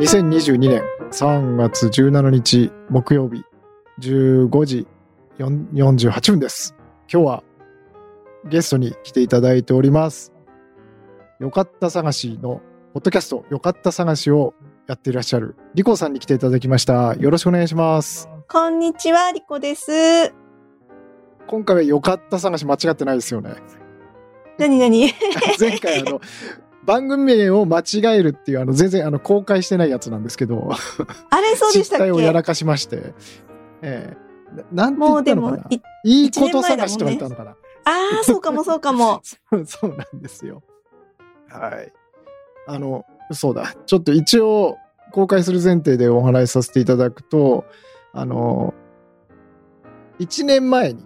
2022年3月17日木曜日15時4 48分です。今日はゲストに来ていただいております。よかった探しのポッドキャストよかった探しをやっていらっしゃるリコさんに来ていただきました。よろしくお願いします。こんにちは、リコです。今回はよかった探し間違ってないですよね。なになに前回あの番組名を間違えるっていうあの全然あの公開してないやつなんですけど。あれそうでしたっ実態をやけらかしまして、ええ。ななんて言もうでったのかな、もいいいこと探しとか言ったのかな、ああ、そうかもそうかも。そうそうなんですよ。はい。あのそうだ。ちょっと一応公開する前提でお話しさせていただくとあの1年前に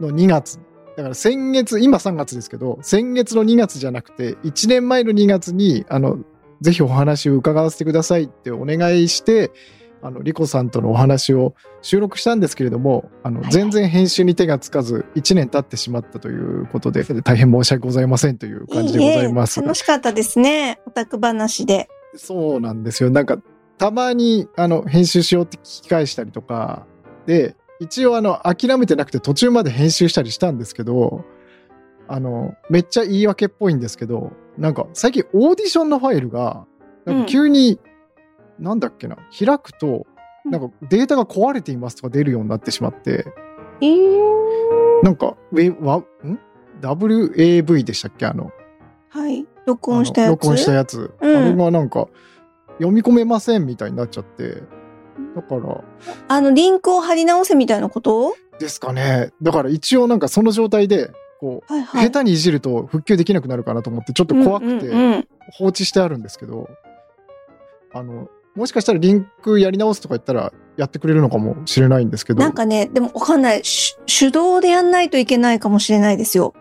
の2月だから先月今3月ですけど先月の2月じゃなくて1年前の2月にあのぜひお話を伺わせてくださいってお願いしてあのリコさんとのお話を収録したんですけれどもあの全然編集に手がつかず1年経ってしまったということで大変申し訳ございませんという感じでございます。え楽しかったですね。オタク話で。そうなんですよ。なんか、たまに、あの、編集しようって聞き返したりとか、で、一応、あの、諦めてなくて途中まで編集したりしたんですけど、あの、めっちゃ言い訳っぽいんですけど、なんか、最近オーディションのファイルが、なんか急に、なんだっけな、開くと、なんかデータが壊れていますとか出るようになってしまって、えー、なんか、ウェわん ?WAV でしたっけ？あの、はい。録音したやつ？録音したやつ、うん。あれがなんか読み込めませんみたいになっちゃってだからあの、リンクを貼り直せみたいなこと？ですかねだから一応なんかその状態でこう、はいはい。下手にいじると復旧できなくなるかなと思ってちょっと怖くうんてうんうん放置してあるんですけど、あのもしかしたらリンクやり直すとか言ったらやってくれるのかもしれないんですけどなんかね、でもわかんない。し手動でやんないといけないかもしれないですよ。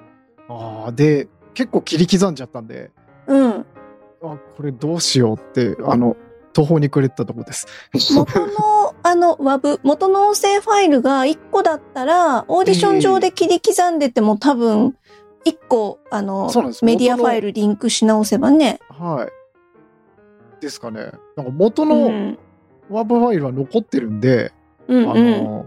あーで結構切り刻んじゃったんでうん。あこれどうしようってあの途方に暮れてたとこです。元の、あの、WAV、元の音声ファイルが1個だったら、オーディション上で切り刻んでても多分、1個、あのメディアファイルリンクし直せばね。はい。ですかね。なんか元うのん。ワープファイルは残ってるんで、あうんうん。の、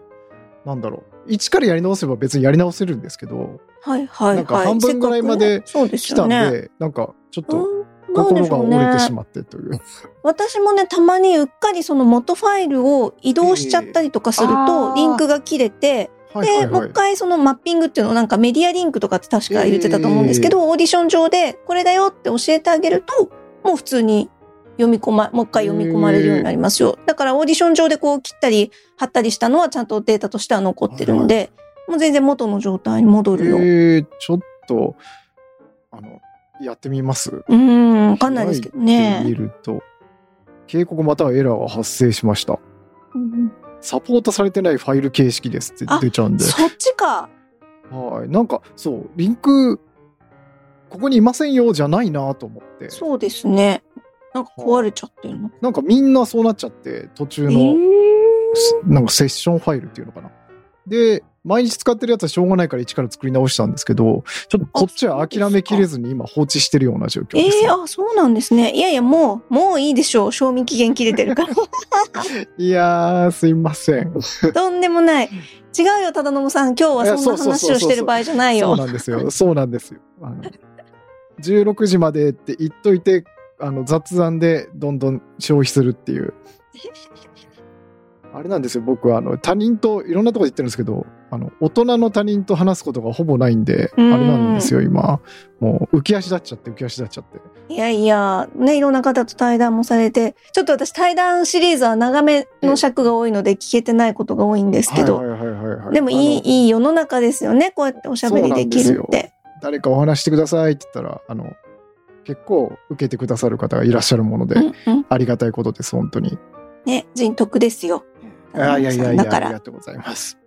なんだろう。一からやり直せば別にやり直せるんですけど、はいはいはい。なんか半分ぐらいまで来たんよね。で、なんかちょっと心が折れてしまってという。私もね、たまにうっかりその元ファイルを移動しちゃったりとかするええーリンクが切れて、で、はいはいはいもう一。回そのマッピングっていうのをなんかメディアリンクとかって確か言ってたと思うんですけど、オーディション上でこれだよって教えてあげると、もう普通に読み込ま、もう一回読み込まれるようになりますよ。だからオーディション上でこう切ったり貼ったりしたのはちゃんとデータとしては残ってるんで、もう全然元の状態に戻るよ。えー、ちょっと、あの、やってみます？うーん、わかんないですけどね。ると、警告またはエラーが発生しました。うんサポートされてないファイル形式ですって出ちゃうんで。そっちか。はい。なんか、そう、リンク、ここにいませんよじゃないなと思って。そうですね。なんか壊れちゃってるの。なんかみんなそうなっちゃって、途中えの、ーすなんかセッションファイルっていうのかな。で、毎日使ってるやつはしょうがないから一から作り直したんですけど、ちょっとこっちは諦めきれずに今放置してるような状況です、ええあ、そうなんですね。いやいや、もう、もういいでしょう。賞味期限切れてるから。いやー、すいません。とんでもない。違うよ、忠信さん。今日はそんな話をしてる場合じゃないそうよ。なんですよ。そうなんですよ。あの16時までって言っといて、あの雑談でどんどん消費するっていう。あれなんですよ、僕はあの他人といろんなところで言ってるんですけど、あの大人の他人と話すことがほぼないんで、あうんれなんですよ、今。もう浮き足立っちゃって、浮き足立っちゃって。いやいや、ね、いろんな方と対談もされて、ちょっと私対談シリーズは長めの尺が多いので聞けてないことが多いんですけど、でもいい、いい世の中ですよね。こうやっておしゃべりできるって。誰かお話してくださいって言ったら、あの、結構受けてくださる方がいらっしゃるもので、うんうん。ありがたいことです、本当に。ね、人徳ですよ。いやいやいやいや、ありが。とうございます。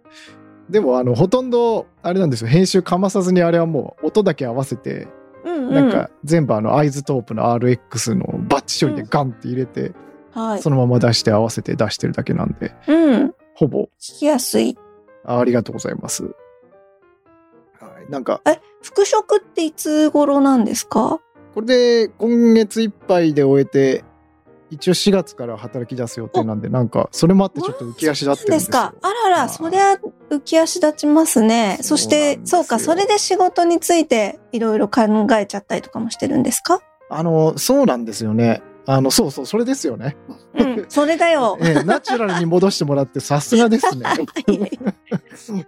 でも、あの、ほとんど、あれなんですよ、編集かまさずにあれはもう音だけ合わせて、うんうん。なんか全部あの、アイズトープの RX のバッチ処理でガンって入れて、はい。そのまま出して合わせて出してるだけなんで、うん。ほぼ、聞きやすい。あありがとうございます。はい、なんか、え、復職っていつ頃なんですか？これで今月いっぱいで終えて、一応4月から働き出す予定なんで、なんか、それもあってちょっと浮き足立ってるんですよ。ですか。あらら、そりゃ浮き足立ちますね。そして、そうか、それで仕事についていろいろ考えちゃったりとかもしてるんですか？あの、そうなんですよね。あの、そうそう、それですよね。うん、それだよ。ええナチュラルに戻してもらってさすがですね。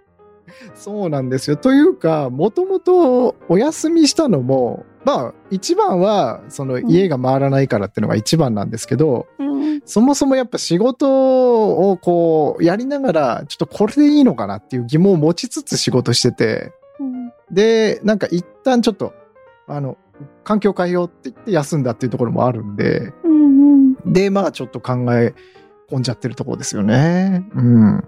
そうなんですよ。というか、もともとお休みしたのも、まあ、一番は、その家が回らないからっていうのが一番なんですけど、うんそもそもやっぱ仕事をこう、やりながら、ちょっとこれでいいのかなっていう疑問を持ちつつ仕事してて、うんで、なんか一旦ちょっと、あの、環境変えようって言って休んだっていうところもあるんで、うんうんで、まあちょっと考え込んじゃってるところですよね。うん。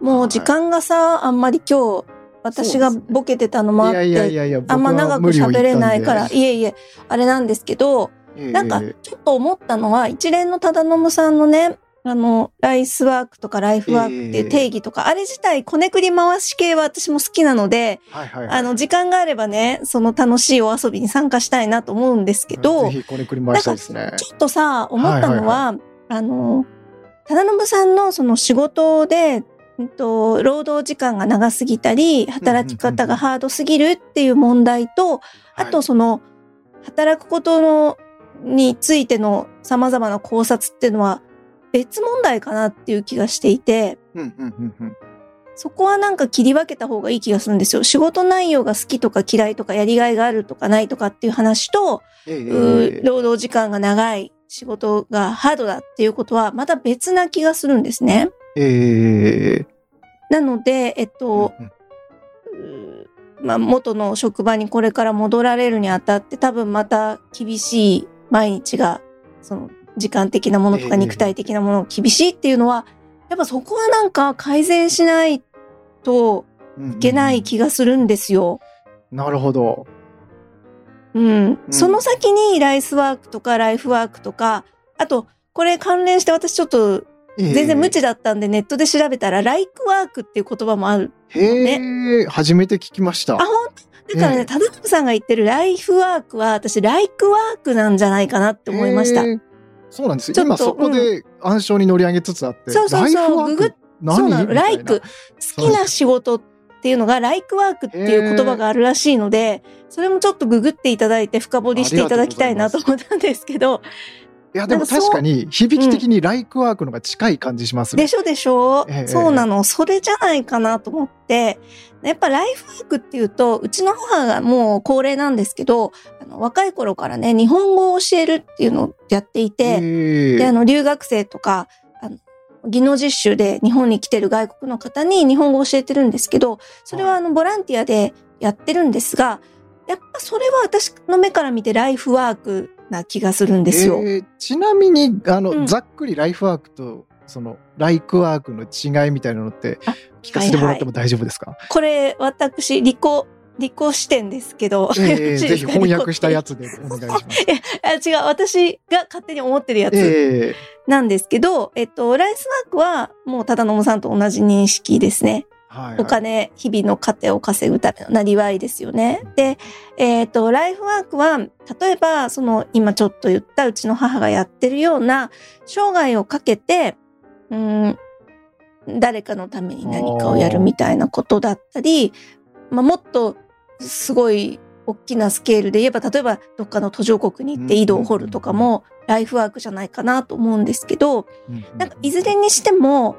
もう時間がさ、あんまり今日、私がボケてたのもあって、あんま長く喋れないから、いえいえ、あれなんですけど、なんかええ。ちょっと思ったのは、一連の忠信さんのね、あの、ライスワークとかライフワークっていう定義とか、あれ自体、こねくり回し系は私も好きなので、はいはいはい、あの、時間があればね、その楽しいお遊びに参加したいなと思うんですけど、ぜひこれ繰り回したいですね。ちょっとさ、思ったのは、はいあの、忠信さんのその仕事で、うんと、労働時間が長すぎたり、働き方がハードすぎるっていう問題と、あとその、働くことの、についての様々な考察っていうのは別問題かなっていう気がしていて。そこはなんか切り分けた方がいい気がするんですよ。仕事内容が好きとか嫌いとかやりがいがあるとかないとかっていう話と、えー労働時間が長い、仕事がハードだっていうことはまた別な気がするんですね。ええなので、えっと、まあ、元の職場にこれから戻られるにあたって多分また厳しい毎日が、その時間的なものとかええ肉体的なものが厳しいっていうのは、やっぱそこはなんか改善しないといけない気がするんですよ。なるほど。うん。その先にライスワークとかライフワークとか、あと、これ関連して私ちょっと全然無知だったんでネットで調べたら、ライクワークっていう言葉もある。へえ、初めて聞きました。あ、本当？だからええね、たださんが言ってるライフワークは、私、ライクワークなんじゃないかなって思いました。そうなんですよ。今そこで暗証に乗り上げつつあって。そうそうそうライフワークググそうなの、ライク。好きな仕事っていうのが、ライクワークっていう言葉があるらしいので、それもちょっとググっていただいて深掘りしていただきたいなと思ったんですけど、いや、でも確かに響き的にライクワークのが近い感じしますね。でしょでしょ、ええそうなの。それじゃないかなと思って、やっぱライフワークっていうと、うちの母がもう高齢なんですけど、あの若い頃からね、日本語を教えるっていうのをやっていて、へえ。で、あの、留学生とか、あの、技能実習で日本に来てる外国の方に日本語を教えてるんですけど、それはあの、ボランティアでやってるんですが、やっぱそれは私の目から見てライフワークな気がするんですよ。えーちなみに、あの、うんざっくりライフワークと、その、ライクワークの違いみたいなのってあ、聞かせてもらっても大丈夫ですか、これ、私、理工、理工視点ですけど。ええよろしいぜひ翻訳したやつでお願いします。あ違う、私が勝手に思ってるやつえなんですけど、えっと、ライスワークはもう忠信さんと同じ認識ですね。えはいはい。お金、日々の糧を稼ぐためのなりわいですよね。で、えっ、と、ライフワークは、例えば、その、今ちょっと言ったうちの母がやってるような、生涯をかけて、うん、誰かのために何かをやるみたいなことだったり、まあ、もっと、すごい、大きなスケールで言えば、例えば、どっかの途上国に行って井戸を掘るとかも、ライフワークじゃないかなと思うんですけど、なんかいずれにしても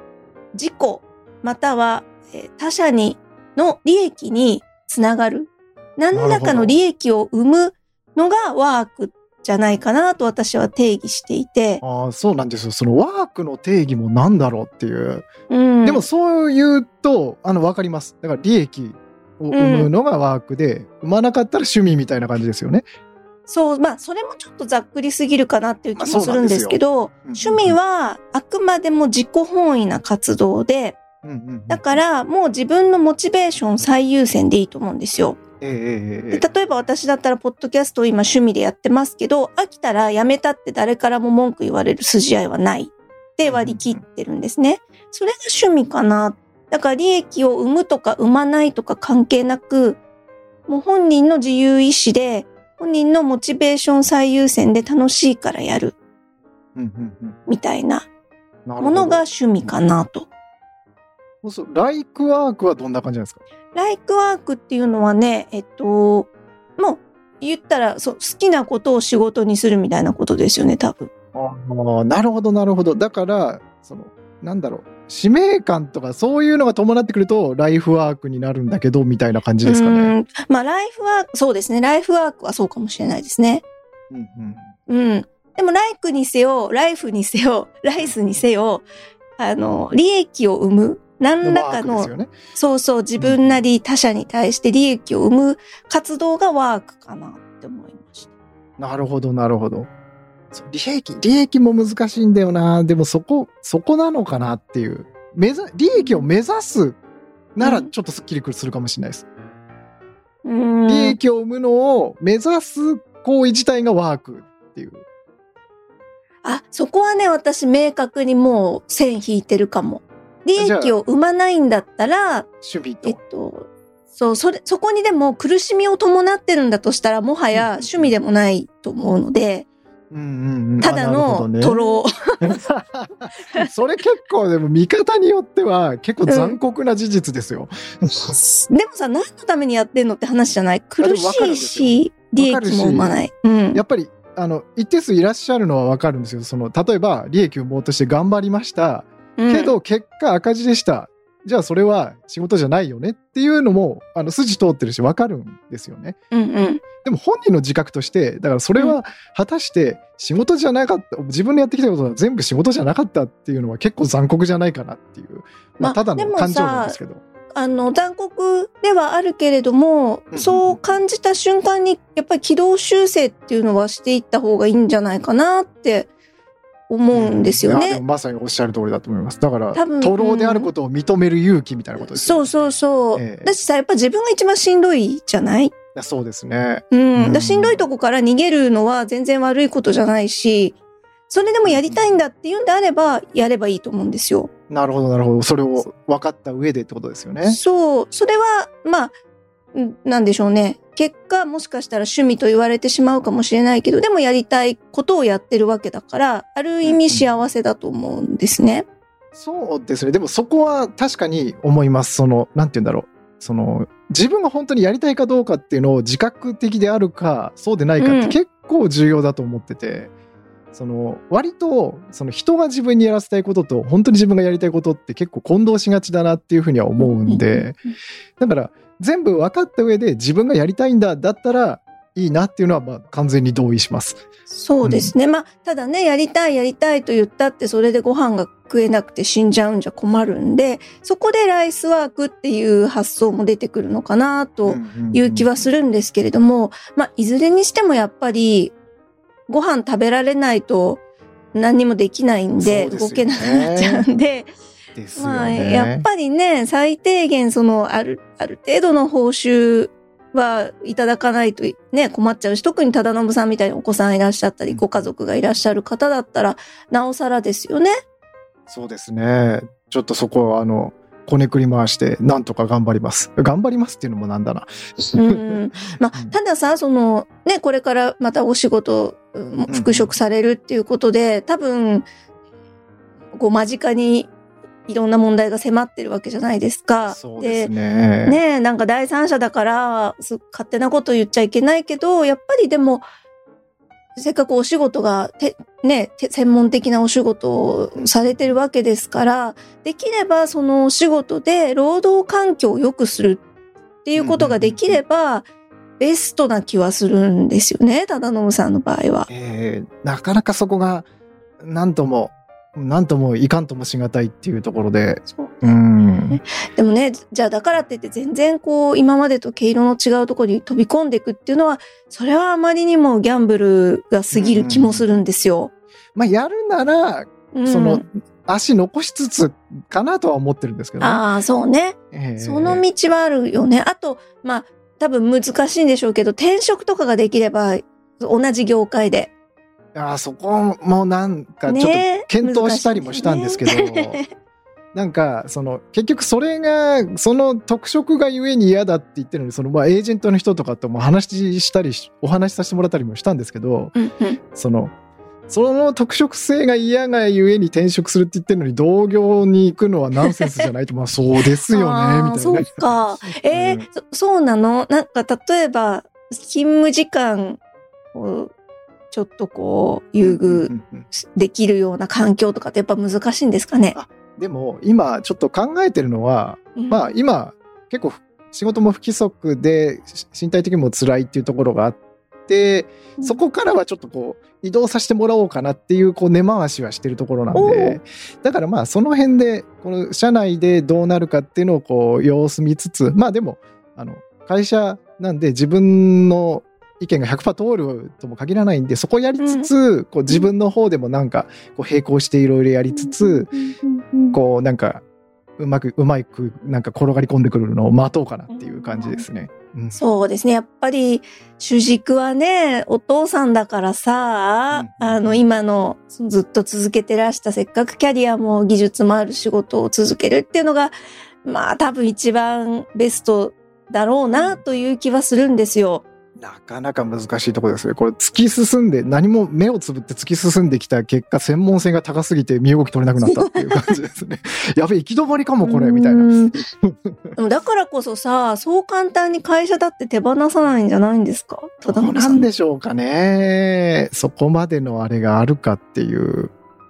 事故またはえー他者にの利益につながる何らかの利益を生むのがワークじゃないかなと私は定義していて、ああ、そうなんですよ。そのワークの定義もなんだろうっていう。うん、でもそう言うと、あの、わかります。だから利益を生むのがワークで、生まなかったら趣味みたいな感じですよね。そうまあそれもちょっとざっくりすぎるかなっていう気もするんですけどうん趣味はあくまでも自己本位な活動でうんうんうんだからもう自分のモチベーション最優先でいいと思うんですよ。で例えば私だったらポッドキャストを今趣味でやってますけど飽きたらやめたって誰からも文句言われる筋合いはないって割り切ってるんですね。それが趣味かな。だから利益を生むとか生まないとか関係なくもう本人の自由意志で本人のモチベーション最優先で楽しいからやるみたいなものが趣味かなと。そうライクワークはどんな感じなんですか？ライクワークっていうのはね、えっと、もう言ったらそう好きなことを仕事にするみたいなことですよね、多分。ああなるほどなるほどだからそのなんだろう使命感とかそういうのが伴ってくるとライフワークになるんだけどみたいな感じですかね。まあ、ライフワーク、そうですね。ライフワークはそうかもしれないですね。うんうんうん。でも、ライクにせよ、ライフにせよ、ライスにせよ、あの、利益を生む、何らかのね。そうそう、自分なり他者に対して利益を生む活動がワークかなって思いました。なるほどなるほど。利益利益も難しいんだよなでもそこそこなのかなっていう目ざ利益を目指すならうんちょっとすっきりするかもしれないです。うーん。利益を生むのを目指す行為自体がワークっていう。あ、そこはね、私明確にもう線引いてるかも。利益を生まないんだったら、趣味と。えっと、そう、それ、そこにでも苦しみを伴ってるんだとしたら、もはや趣味でもないと思うので、うんうんうんただのトロー。それ結構でも見方によっては結構残酷な事実ですよ。でもさ、何のためにやってんのって話じゃない苦しいし、利益も生まない。うん。やっぱりあの一定数いらっしゃるのはわかるんですよ。その例えば利益を生もうとして頑張りました。うんけ、ど結果赤字でした。じゃあそれは仕事じゃないよねっていうのもあの筋通ってるしわかるんですよね。うんうん。でも本人の自覚としてだからそれは果たして仕事じゃなかった自分のやってきたことは全部仕事じゃなかったっていうのは結構残酷じゃないかなっていう、まあ、まあただの感情なんですけど。あの、残酷ではあるけれどもう、んそう感じた瞬間に、やっぱり軌道修正っていうのはしていった方がいいんじゃないかなって思うんですよねいやでも。まさにおっしゃる通りだと思います。だから、多分徒労であることを認める勇気みたいなことですよね。そうそうそう。ええだしさ、やっぱ自分が一番しんどいじゃない？そうですね。うん。うんだしんどいとこから逃げるのは全然悪いことじゃないし、それでもやりたいんだっていうんであれば、やればいいと思うんですよ。なるほど、なるほど。それを分かった上でってことですよね。そう。それは、まあ、うんなんでしょうね。結果、もしかしたら趣味と言われてしまうかもしれないけど、でもやりたいことをやってるわけだから、ある意味幸せだと思うんですね。そうですね。でもそこは確かに思います。その、なんて言うんだろう。その、自分が本当にやりたいかどうかっていうのを自覚的であるか、そうでないかっうんて結構重要だと思ってて、その、割と、その人が自分にやらせたいことと、本当に自分がやりたいことって結構混同しがちだなっていうふうには思うんで、だから全部分かった上で自分がやりたいんだだったらいいなっていうのはまあ完全に同意します。そうですね。まあ、ただね、やりたい、やりたいと言ったって、それでご飯が食えなくて死んじゃうんじゃ困るんで、そこでライスワークっていう発想も出てくるのかなという気はするんですけれども、まあ、いずれにしてもやっぱり、ご飯食べられないと何にもできないんで、動けなくなっちゃうんで、ですよまあ、ね。やっぱりね、最低限、その、ある、ある程度の報酬はいただかないとね、困っちゃうし、特に忠信さんみたいにお子さんいらっしゃったり、うんご家族がいらっしゃる方だったら、なおさらですよね。そうですね。ちょっとそこはあの、こねくり回して、なんとか頑張ります。頑張りますっていうのもなんだな。うん。まあうん、たださ、その、ね、これからまたお仕事、うん復職されるっていうことで、多分、こう、間近にいろんな問題が迫ってるわけじゃないですか。そうですね。ねえ、なんか第三者だから、す勝手なこと言っちゃいけないけど、やっぱりでも、せっかくお仕事が、て、ね、て専門的なお仕事をされてるわけですから、できればそのお仕事で労働環境を良くするっていうことができれば、ベストな気はするんですよね、忠信さんの場合は。えーなかなかそこが、なんとも、なんともいかんともしがたいっていうところで、そううん。でもね、じゃあだからって言って全然こう今までと毛色の違うところに飛び込んでいくっていうのは、それはあまりにもギャンブルが過ぎる気もするんですよ。まあ、やるなら、うんその、足残しつつかなとは思ってるんですけどね。ああ、そうね。えーその道はあるよね。あと、まあ、多分難しいんでしょうけど、転職とかができれば、同じ業界で。あーそこもなんかちょっとね検討したりもしたんですけど、難しいね。なんか、その、結局それが、その特色がゆえに嫌だって言ってるのに、その、まあ、エージェントの人とかとも話したりし、お話しさせてもらったりもしたんですけど、うんうん。その、その特色性が嫌がゆえに転職するって言ってるのに、同業に行くのはナンセンスじゃないと、まあそうですよね、みたいな。ね。そうか。えーうん。そそうなの？なんか例えば、勤務時間をちょっとこう、優遇うんうんうんできるような環境とかってやっぱ難しいんですかね？でも、今ちょっと考えてるのは、まあ今、結構仕事も不規則で、し身体的にも辛いっていうところがあって、うん。そこからはちょっとこう、移動させてもらおうかなっていう、こう、根回しはしてるところなんおで、だからまあ、その辺で、この社内でどうなるかっていうのをこう、様子見つつ、まあでも、あの、会社なんで自分の意見が100%通るとも限らないんで、そこやりつつ、こう自分の方でもなんか、こう並行していろいろやりつつ、こうなんか、うまく、うまく、なんか転がり込んでくるのを待とうかなっていう感じですね。うんそうですね。やっぱり主軸はね、お父さんだからさ、うんあの今のずっと続けてらしたせっかくキャリアも技術もある仕事を続けるっていうのが、まあ多分一番ベストだろうなという気はするんですよ。なかなか難しいところですね。これ突き進んで、何も目をつぶって突き進んできた結果、専門性が高すぎて身動き取れなくなった っていう感じですね。やべえ、行き止まりかも、これ、みたいな。だからこそさ、そう簡単に会社だって手放さないんじゃないんですか？どうなんでしょうかね。そこまでのあれがあるかっていう。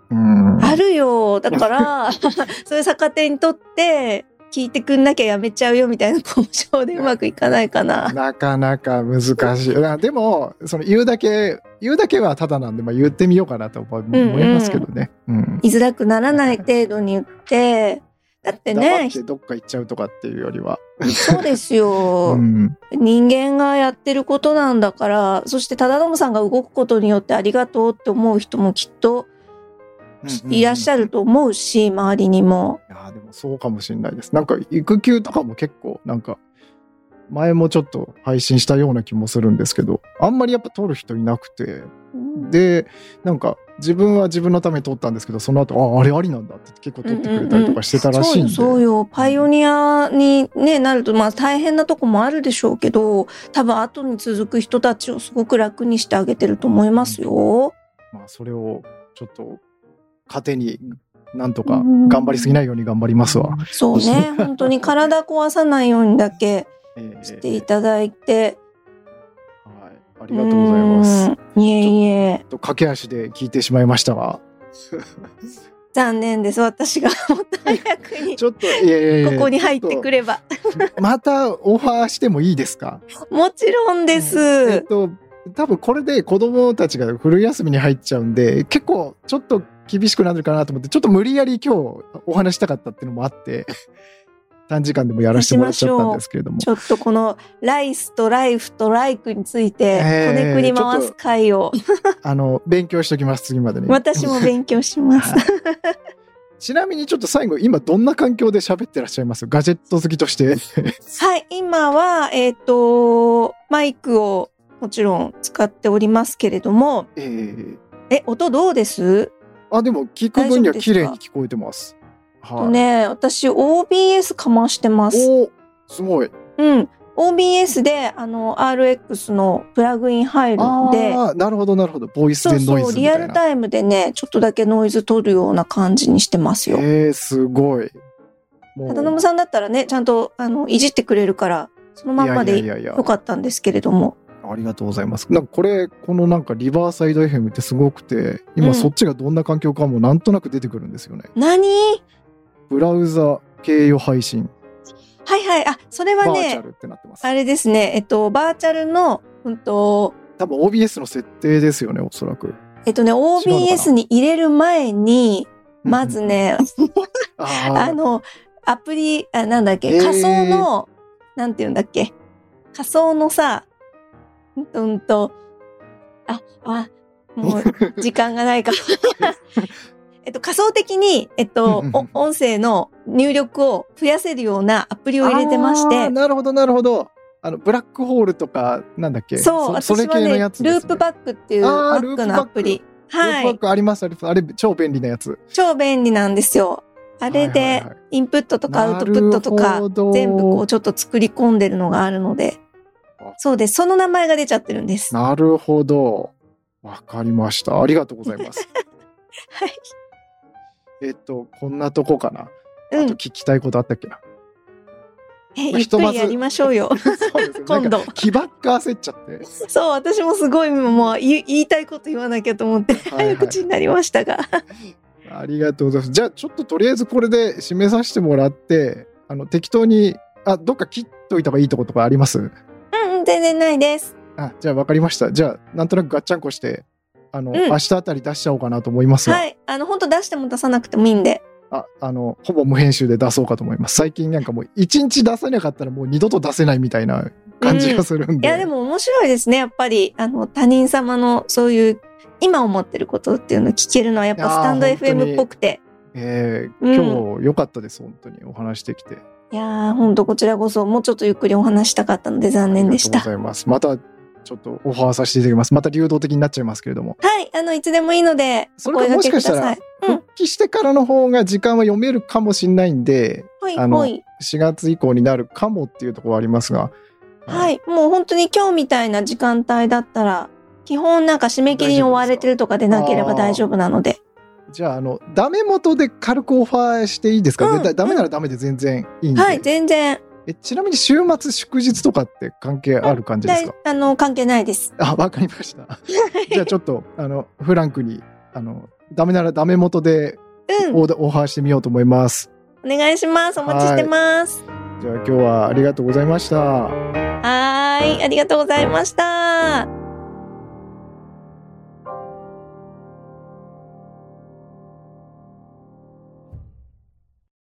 うん。あるよ。だから、そういう逆手にとって、聞いてくんなきゃやめちゃうよみたいな交渉でうまくいかないかな。なかなか難しい。あでも、その言うだけ、言うだけはただなんで、まあ言ってみようかなと思いますけどね。うん。居づらくならない程度に言って、だって黙ねっ、てどっか行っちゃうとかっていうよりは。そうですよ。うん。人間がやってることなんだから、そして忠信さんが動くことによってありがとうって思う人もきっといらっしゃると思うし、周りにも。いやーでもそうかもしれないです。なんか育休とかも結構なんか前もちょっと配信したような気もするんですけど、あんまりやっぱ取る人いなくて、で、なんか自分は自分のために取ったんですけど、その後、あ、あれありなんだって結構取ってくれたりとかしてたらしいんで。そうよ、そうよ。パイオニアに、ね、なると、まあ大変なとこもあるでしょうけど、多分後に続く人たちをすごく楽にしてあげてると思いますよ。まあそれをちょっと糧になんとか頑張りすぎないように頑張りますわ。そうね。本当に体壊さないようにだけえーしていただいて。はい。ありがとうございます。うんいえいえ。と駆け足で聞いてしまいましたが、残念です。私がもっと早くに ちょっと、ここに入ってくれば。またオファーしてもいいですか？もちろんです。えっと、多分これで子供たちが冬休みに入っちゃうんで、結構ちょっと厳しくなるかなと思って、ちょっと無理やり今日お話したかったっていうのもあって、短時間でもやらせてもらっちゃったんですけれども。ちょっとこのライスとライフとライクについて、えーこねくり回す回を、あの、勉強しておきます、次までに。私も勉強します。はいちなみにちょっと最後、今どんな環境で喋ってらっしゃいます？ガジェット好きとして。はい、今は、えっ、と、マイクをもちろん使っておりますけれども、えーえ、音どうです？あ、でも聞く分には綺麗に聞こえてます。はい。とね、私 OBS かましてます。おすごい。うん。OBS で、あの、RX のプラグイン入るんで、なるほど、なるほど。ボイスでノイズみたいな。リアルタイムでね、ちょっとだけノイズ取るような感じにしてますよ。えー、すごい。も忠信さんだったらね、ちゃんと、あの、いじってくれるから、そのまんまでよかったんですけれども。ありがとうございます。なんかこれ、このなんかリバーサイド FM ってすごくて、今うんそっちがどんな環境かもなんとなく出てくるんですよね。何？ブラウザ経由配信、はいはい。あ、それはね、バーチャルってなってます。あれですね、えっと、バーチャルの、うんと、多分 OBS の設定ですよね、おそらく。えっとね、OBS に入れる前に、まずね、あの、アプリ、あ、なんだっけ、仮想の、なんて言うんだっけ、仮想のさ、うんと、あ、あ、もう、時間がないから。えっと、仮想的に、えっと音声の入力を増やせるようなアプリを入れてまして、なるほど、なるほど。あの、ブラックホールとか、なんだっけ？そう、それ系の私はね、やつです、ね。ループバックっていうあー Mac のアプリ。ループバッはい。クあります、あります。あれ、超便利なやつ。超便利なんですよ。あれはいはいではいインプットとかアウトプットとなか全部こうちょっと作り込んでるのがあるのであ。そうです。その名前が出ちゃってるんです。なるほど。わかりました。ありがとうございます。はい。えっと、こんなとこかな。うんあと聞きたいことあったっけな。え、まあひとまずやりましょうよ。そう。今度気ばっか焦っちゃって。そう、私もすごいもう言い言いたいこと言わなきゃと思ってはいはい早口になりましたが。ありがとうございます。じゃあ、ちょっととりあえずこれで締めさせてもらって、あの、適当に、あ、どっか切っといた方がいいとことかあります？うんうん、全然ないです。あ、じゃあ分かりました。じゃあ、なんとなくガッチャンコして、あの、ん明日あたり出しちゃおうかなと思いますが、はい。あの、本当出しても出さなくてもいいんで。あ、あの、ほぼ無編集で出そうかと思います。最近なんかもう、一日出せなかったらもう二度と出せないみたいな感じがするんで。いや、でも面白いですね。やっぱり、あの、他人様のそういう、今思ってることっていうのを聞けるのはやっぱスタンド FM っぽくて。えーうん今日良かったです、本当にお話できて。いやー、ほんとこちらこそ、もうちょっとゆっくりお話したかったので残念でしありがた。とうございます。また、ちょっとオファーさせていただきます。また流動的になっちゃいますけれども。はい。あの、いつでもいいので、それかもしかしたら。復帰してからの方が時間は読めるかもしれないんで、はい、あのはい。4月以降になるかもっていうところはありますが。はい。もう本当に今日みたいな時間帯だったら、基本なんか締め切りに追われてるとかでなければ大丈夫なので。じゃあ、あの、ダメ元で軽くオファーしていいですか、うんダメならダメで全然いいんで。はい、全然。えちなみに週末祝日とかって関係ある感じですか、あの、関係ないです。あ、わかりました。じゃあちょっと、あの、フランクに、あの、ダメならダメ元でうん。オーダーオファーしてみようと思います。お願いします。お待ちしてます。じゃあ今日はありがとうございました。はーい。ありがとうございました。